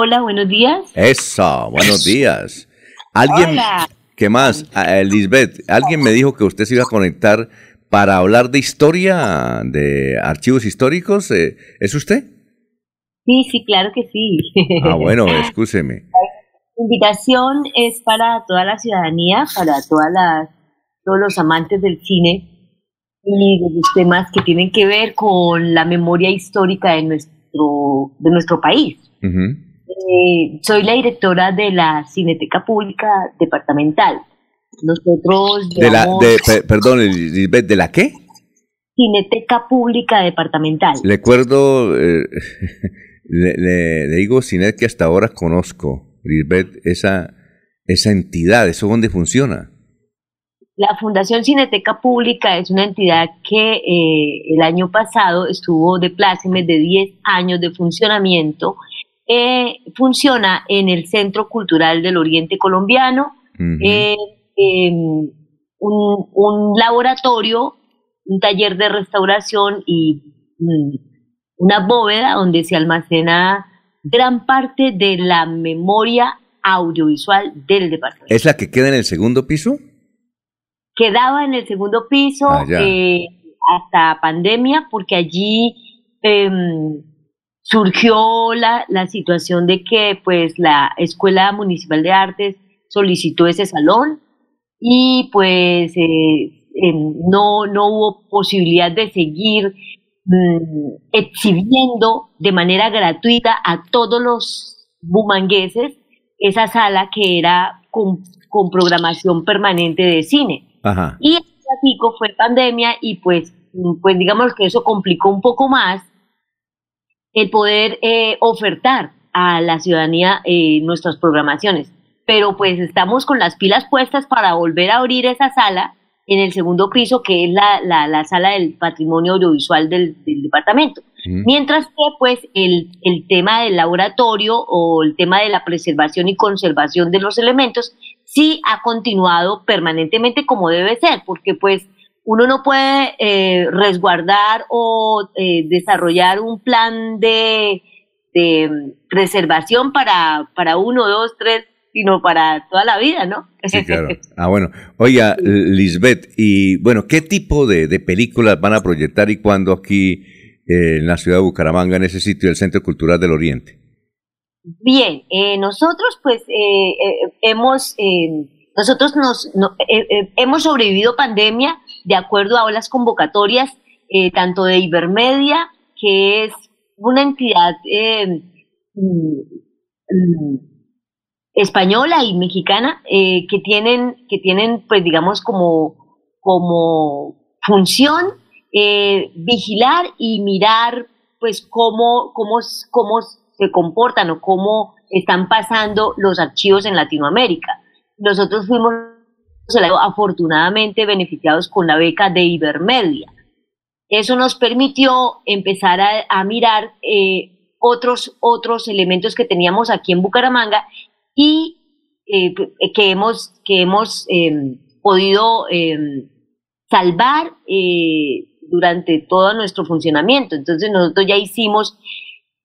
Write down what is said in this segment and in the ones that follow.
Hola, buenos días. Eso, buenos días. ¿Alguien, Hola. ¿Qué más? Ah, eh, Lisbeth, alguien me dijo que usted se iba a conectar para hablar de historia, de archivos históricos. eh, ¿Es usted? Sí, sí, claro que sí. Ah, bueno, escúcheme. La invitación es para toda la ciudadanía, para todas las, todos los amantes del cine y de los temas que tienen que ver con la memoria histórica de nuestro, de nuestro país. Eh, soy la directora de la Cineteca Pública Departamental. Nosotros De la, de, pe- perdón, Lisbeth, ¿de la qué? Cineteca Pública Departamental. Recuerdo, eh, le, le- le digo Cinet que hasta ahora conozco, Lisbeth, esa, esa entidad, ¿eso dónde funciona? La Fundación Cineteca Pública es una entidad que eh, el año pasado estuvo de plácemes de 10 años de funcionamiento. Eh, funciona en el Centro Cultural del Oriente Colombiano, eh, em, un, un laboratorio, un taller de restauración y mm, una bóveda donde se almacena gran parte de la memoria audiovisual del departamento. ¿Es la que queda en el segundo piso? quedaba en el segundo piso Ah, eh, hasta pandemia, porque allí em, surgió la, la situación de que pues la Escuela Municipal de Artes solicitó ese salón y pues eh, em, no, no hubo posibilidad de seguir mm, exhibiendo de manera gratuita a todos los bumangueses esa sala que era con, con programación permanente de cine. Ajá. Y el fue pandemia y pues, mm, pues digamos que eso complicó un poco más el poder eh, ofertar a la ciudadanía eh, nuestras programaciones. Pero pues estamos con las pilas puestas para volver a abrir esa sala en el segundo piso, que es la, la, la sala del patrimonio audiovisual del, del departamento. Mientras que, pues, el, el tema del laboratorio o el tema de la preservación y conservación de los elementos sí ha continuado permanentemente como debe ser, porque, pues, uno no puede eh, resguardar o eh, desarrollar un plan de, de preservación para, para uno, dos, tres, sino para toda la vida, ¿no? Sí, claro. Ah, bueno. Oiga, Lisbeth, y bueno, ¿qué tipo de, de películas van a proyectar y cuándo aquí eh, en la ciudad de Bucaramanga, en ese sitio del Centro Cultural del Oriente? Bien, eh, nosotros pues eh, eh, hemos eh, nosotros nos no- hemos sobrevivido pandemia de acuerdo a las convocatorias eh, tanto de Ibermedia que es una entidad eh, mm, española y mexicana eh, que tienen que tienen pues digamos como como función eh, vigilar y mirar pues cómo, cómo, cómo se comportan o cómo están pasando los archivos en Latinoamérica. Nosotros fuimos afortunadamente beneficiados con la beca de Ibermedia. Eso nos permitió empezar a, mirar eh, otros, otros elementos que teníamos aquí en Bucaramanga y eh, que hemos, que hemos eh, podido eh, salvar eh, durante todo nuestro funcionamiento. Entonces nosotros ya hicimos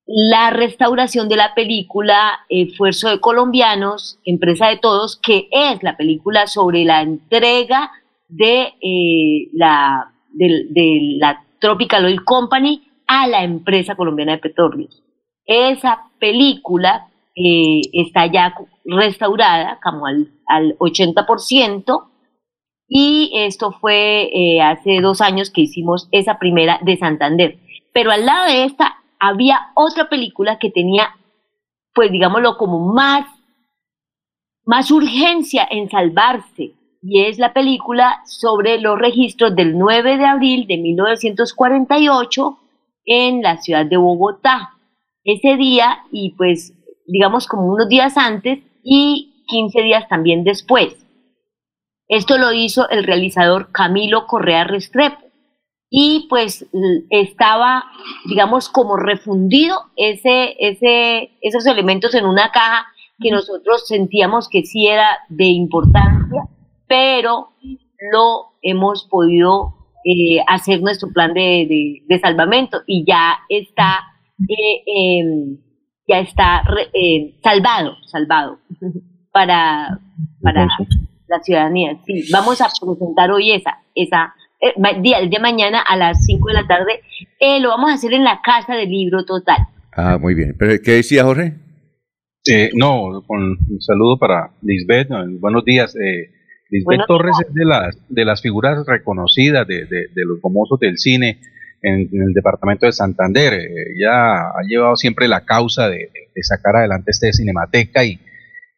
la restauración de la película Esfuerzo de Colombianos, Empresa de Todos, que es la película sobre la entrega de, eh, la, de, la Tropical Oil Company a la empresa colombiana de petróleos. Esa película eh, está ya restaurada como al, al 80%, y esto fue eh, hace dos años que hicimos esa primera de Santander. Pero al lado de esta había otra película que tenía, pues digámoslo, como más, más urgencia en salvarse. Y es la película sobre los registros del 9 de abril de 1948 en la ciudad de Bogotá. Ese día y pues digamos como unos días antes y 15 días también después. Esto lo hizo el realizador Camilo Correa Restrepo. Y pues estaba, digamos, como refundido ese, ese, esos elementos en una caja que nosotros sentíamos que sí era de importancia, pero lo hemos podido eh, hacer nuestro plan de, de, de, salvamento y ya está, eh, eh, ya está eh, salvado, salvado para, para la ciudadanía. Sí, vamos a presentar hoy esa, esa eh, día, el día de mañana a las 5 de la tarde. Eh, lo vamos a hacer en la Casa del Libro Total. Ah, muy bien. ¿Pero qué decía Jorge? Eh, no, con un saludo para Lisbeth. Buenos días. Eh, Lisbeth Torres es de las, de las figuras reconocidas de, de, los famosos del cine en, el departamento de Santander. ella ha llevado siempre la causa de, sacar adelante este Cinemateca y,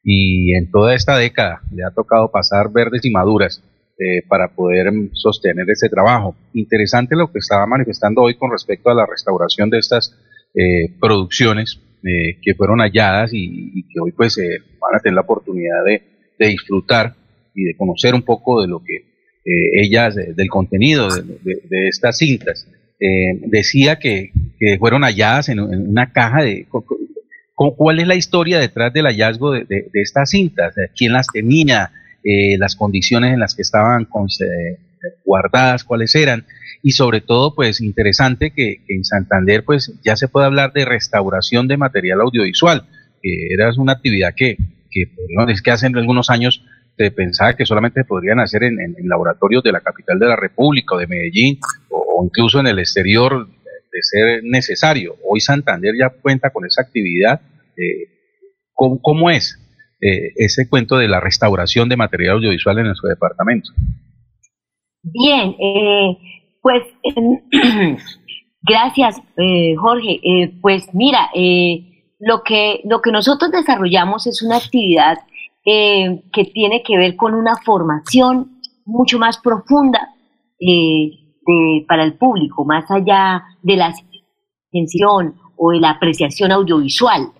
y en toda esta década le ha tocado pasar verdes y maduras eh, para poder sostener ese trabajo. Interesante lo que estaba manifestando hoy con respecto a la restauración de estas eh, producciones eh, que fueron halladas y, que hoy pues van a tener la oportunidad de, disfrutar y de conocer un poco de lo que ellas, del contenido de, estas cintas. decía que, fueron halladas en, una caja de ¿Cuál es la historia detrás del hallazgo de, estas cintas? ¿Quién las tenía? Eh, ¿Las condiciones en las que estaban guardadas? ¿Cuáles eran? Y sobre todo, pues interesante que, en Santander pues ya se puede hablar de restauración de material audiovisual. que era una actividad que, que es que hace algunos años se pensaba que solamente podrían hacer en, laboratorios de la capital de la República o de Medellín o, incluso en el exterior de ser necesario. Hoy Santander ya cuenta con esa actividad. Eh, ¿cómo, es eh, ese cuento de la restauración de material audiovisual en nuestro departamento? Bien, eh, pues gracias Jorge. pues mira, lo, que, lo que nosotros desarrollamos es una actividad que tiene que ver con una formación mucho más profunda para el público, más allá de la atención o de la apreciación audiovisual.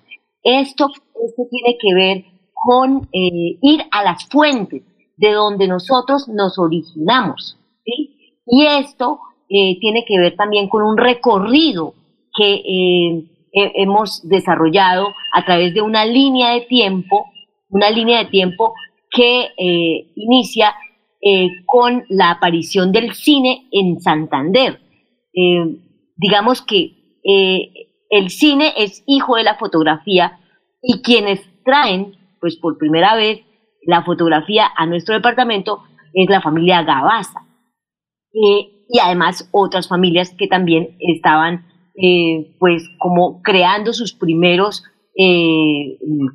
Esto, esto tiene que ver con eh, ir a las fuentes de donde nosotros nos originamos. Y esto eh, tiene que ver también con un recorrido que eh, hemos desarrollado a través de una línea de tiempo, una línea de tiempo que inicia con la aparición del cine en Santander. Digamos que el cine es hijo de la fotografía y quienes traen, pues por primera vez, la fotografía a nuestro departamento es la familia Gabaza. y además otras familias que también estaban, pues como creando sus primeros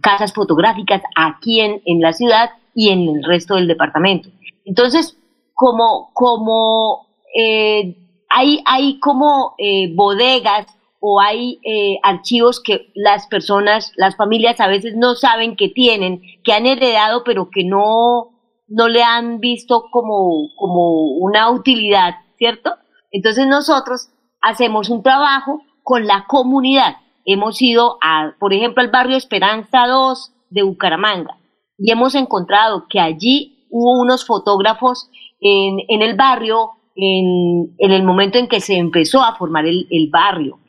casas fotográficas aquí en, en la ciudad y en el resto del departamento. Entonces, como, como eh, hay, hay como eh, bodegas o hay eh, archivos que las personas, las familias a veces no saben que tienen, que han heredado, pero que no, no le han visto como, como una utilidad, ¿cierto? Entonces nosotros hacemos un trabajo con la comunidad. Hemos ido, a, por ejemplo, al barrio Esperanza 2 de Bucaramanga y hemos encontrado que allí hubo unos fotógrafos en, en el barrio en, en, el momento en que se empezó a formar el, el barrio.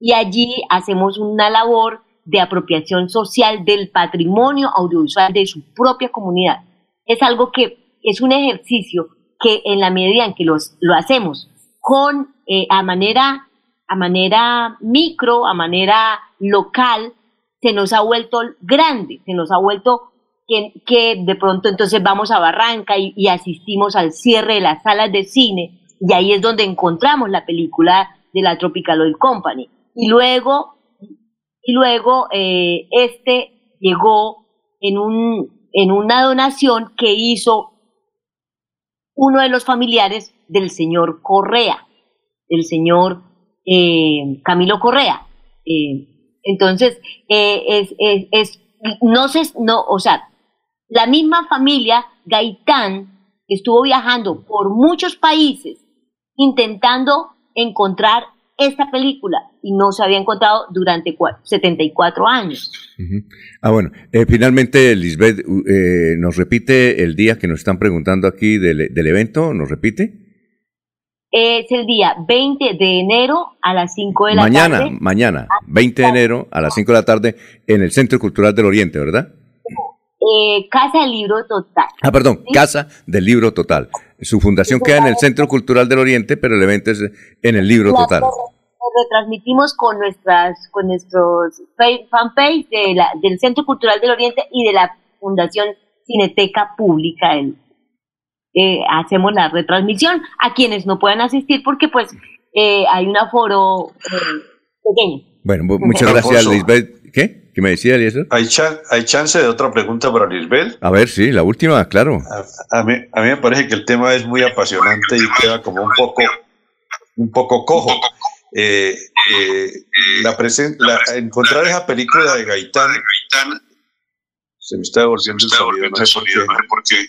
Y allí hacemos una labor de apropiación social del patrimonio audiovisual de su propia comunidad. Es algo que es un ejercicio que en la medida en que los, lo hacemos con eh, a manera a manera micro, a manera local, se nos ha vuelto grande, se nos ha vuelto que, de pronto entonces vamos a Barranca y, asistimos al cierre de las salas de cine y ahí es donde encontramos la película de la Tropical Oil Company. Y luego, y luego eh, este llegó en, un, en una donación que hizo uno de los familiares del señor Correa, el señor eh, Camilo Correa. Eh, entonces, es, es, es, no sé, no, o sea, la misma familia Gaitán estuvo viajando por muchos países intentando encontrar esta película y no se había encontrado durante 74 años. Ah, bueno, eh, finalmente, Lisbeth, eh, ¿nos repite el día que nos están preguntando aquí del, evento? ¿Nos repite? Es el día 20 de enero a las 5 de la tarde. Mañana, mañana, 20 de enero a las 5 de la tarde en el Centro Cultural del Oriente, ¿verdad? Eh, Casa del Libro Total. Ah, perdón, Casa del Libro Total. Su fundación queda en el Centro Cultural del Oriente, pero el evento es en el Libro Total. retransmitimos con nuestras con nuestros fanpage de la, del Centro Cultural del Oriente y de la Fundación Cineteca Pública. Eh, hacemos la retransmisión a quienes no puedan asistir porque pues eh, hay un aforo eh, pequeño. Bueno, muchas gracias, Lisbeth. ¿Qué? ¿Qué me decía, Eliezer? ¿Hay, ¿Hay chance de otra pregunta para Lisbeth? A ver, sí, la última, claro. A, mí, a mí me parece que el tema es muy apasionante y queda como un poco, un poco cojo. Eh, eh, la la, encontrar esa película de Gaitán, se me está devolviendo el sonido, no sé por qué.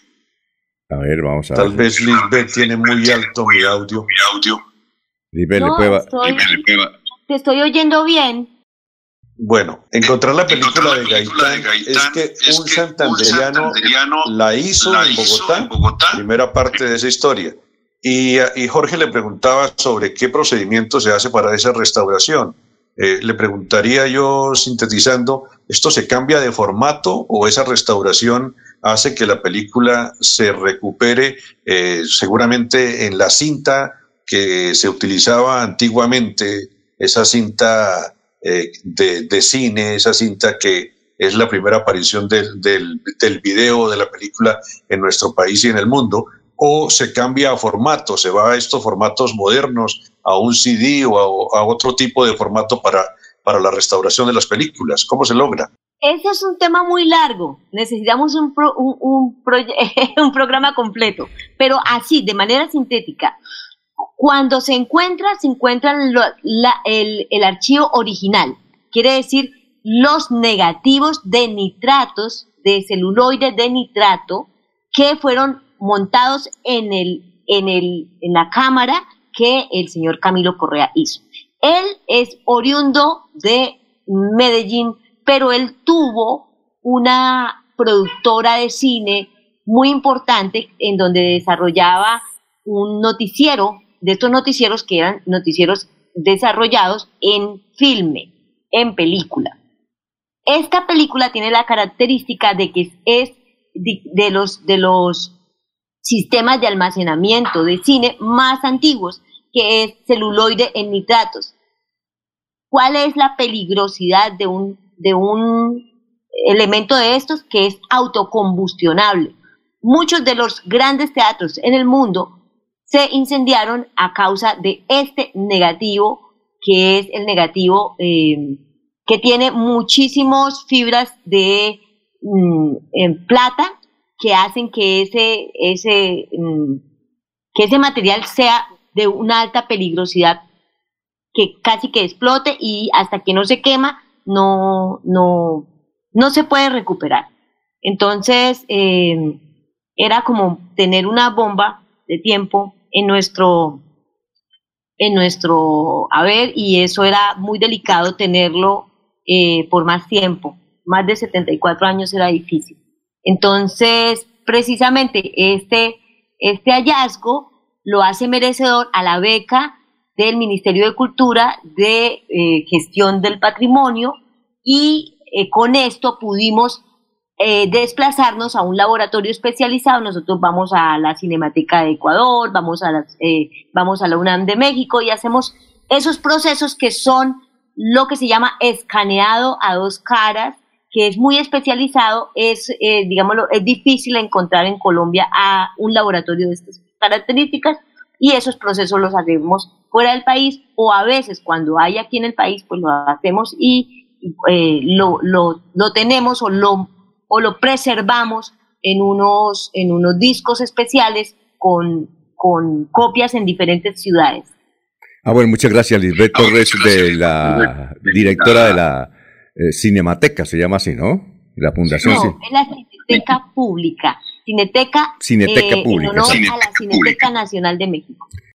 A ver, vamos a Tal vez Lisbeth tiene muy alto mi audio. Mi audio. Lisbeth, le puede... Te estoy oyendo bien. Bueno, encontrar la película de Gaitán, es que un santanderiano, la hizo, en, Bogotá, primera parte de esa historia. Y, Jorge le preguntaba sobre qué procedimiento se hace para esa restauración. Eh, le preguntaría yo, sintetizando, ¿esto se cambia de formato o esa restauración hace que la película se recupere eh, seguramente en la cinta que se utilizaba antiguamente, esa cinta eh, de, cine, esa cinta que es la primera aparición del, del, del video de la película en nuestro país y en el mundo, o se cambia a formato, se va a estos formatos modernos, a un CD o a, otro tipo de formato para, para la restauración de las películas. ¿Cómo se logra? Ese es un tema muy largo. Necesitamos un, un, un, programa completo, pero así, de manera sintética. Cuando se encuentra, se encuentra el, archivo original. Quiere decir los negativos de nitratos, de celuloide de nitrato, que fueron montados en, el, en, el, en la cámara que el señor Camilo Correa hizo. Él es oriundo de Medellín, pero él tuvo una productora de cine muy importante en donde desarrollaba un noticiero, de estos noticieros que eran noticieros desarrollados en filme, en película. Esta película tiene la característica de que es de los, de los sistemas de almacenamiento de cine más antiguos, que es celuloide en nitratos. ¿Cuál es la peligrosidad de un, de un elemento de estos que es autocombustionable? Muchos de los grandes teatros en el mundo se incendiaron a causa de este negativo, que es el negativo eh, que tiene muchísimas fibras de mm, plata que hacen que ese, ese, mm, que ese material sea de una alta peligrosidad, que casi que explote y hasta que no se quema, no, no, no se puede recuperar. Entonces, eh, era como tener una bomba de tiempo en nuestro, en nuestro haber y eso era muy delicado tenerlo eh, por más tiempo. Más de 74 años era difícil. Entonces, precisamente este, este hallazgo lo hace merecedor a la beca del Ministerio de Cultura de eh, Gestión del Patrimonio y eh, con esto pudimos eh, desplazarnos a un laboratorio especializado. Nosotros vamos a la Cinemateca de Ecuador, vamos a, las, vamos a la UNAM de México y hacemos esos procesos que son lo que se llama escaneado a dos caras que es muy especializado, es, eh, digámoslo, es difícil encontrar en Colombia a un laboratorio de estas características y esos procesos los hacemos fuera del país o a veces cuando hay aquí en el país, pues lo hacemos y eh, lo, lo, lo, tenemos o lo, o lo preservamos en unos, en unos discos especiales con, con copias en diferentes ciudades. Ah, bueno, muchas gracias, Lisbeth Torres, de la directora de la eh, Cinemateca, se llama así, ¿no? La fundación. No, es la Cineteca Pública. Cineteca, Cineteca eh, Pública. En honor a la Cineteca Nacional de México.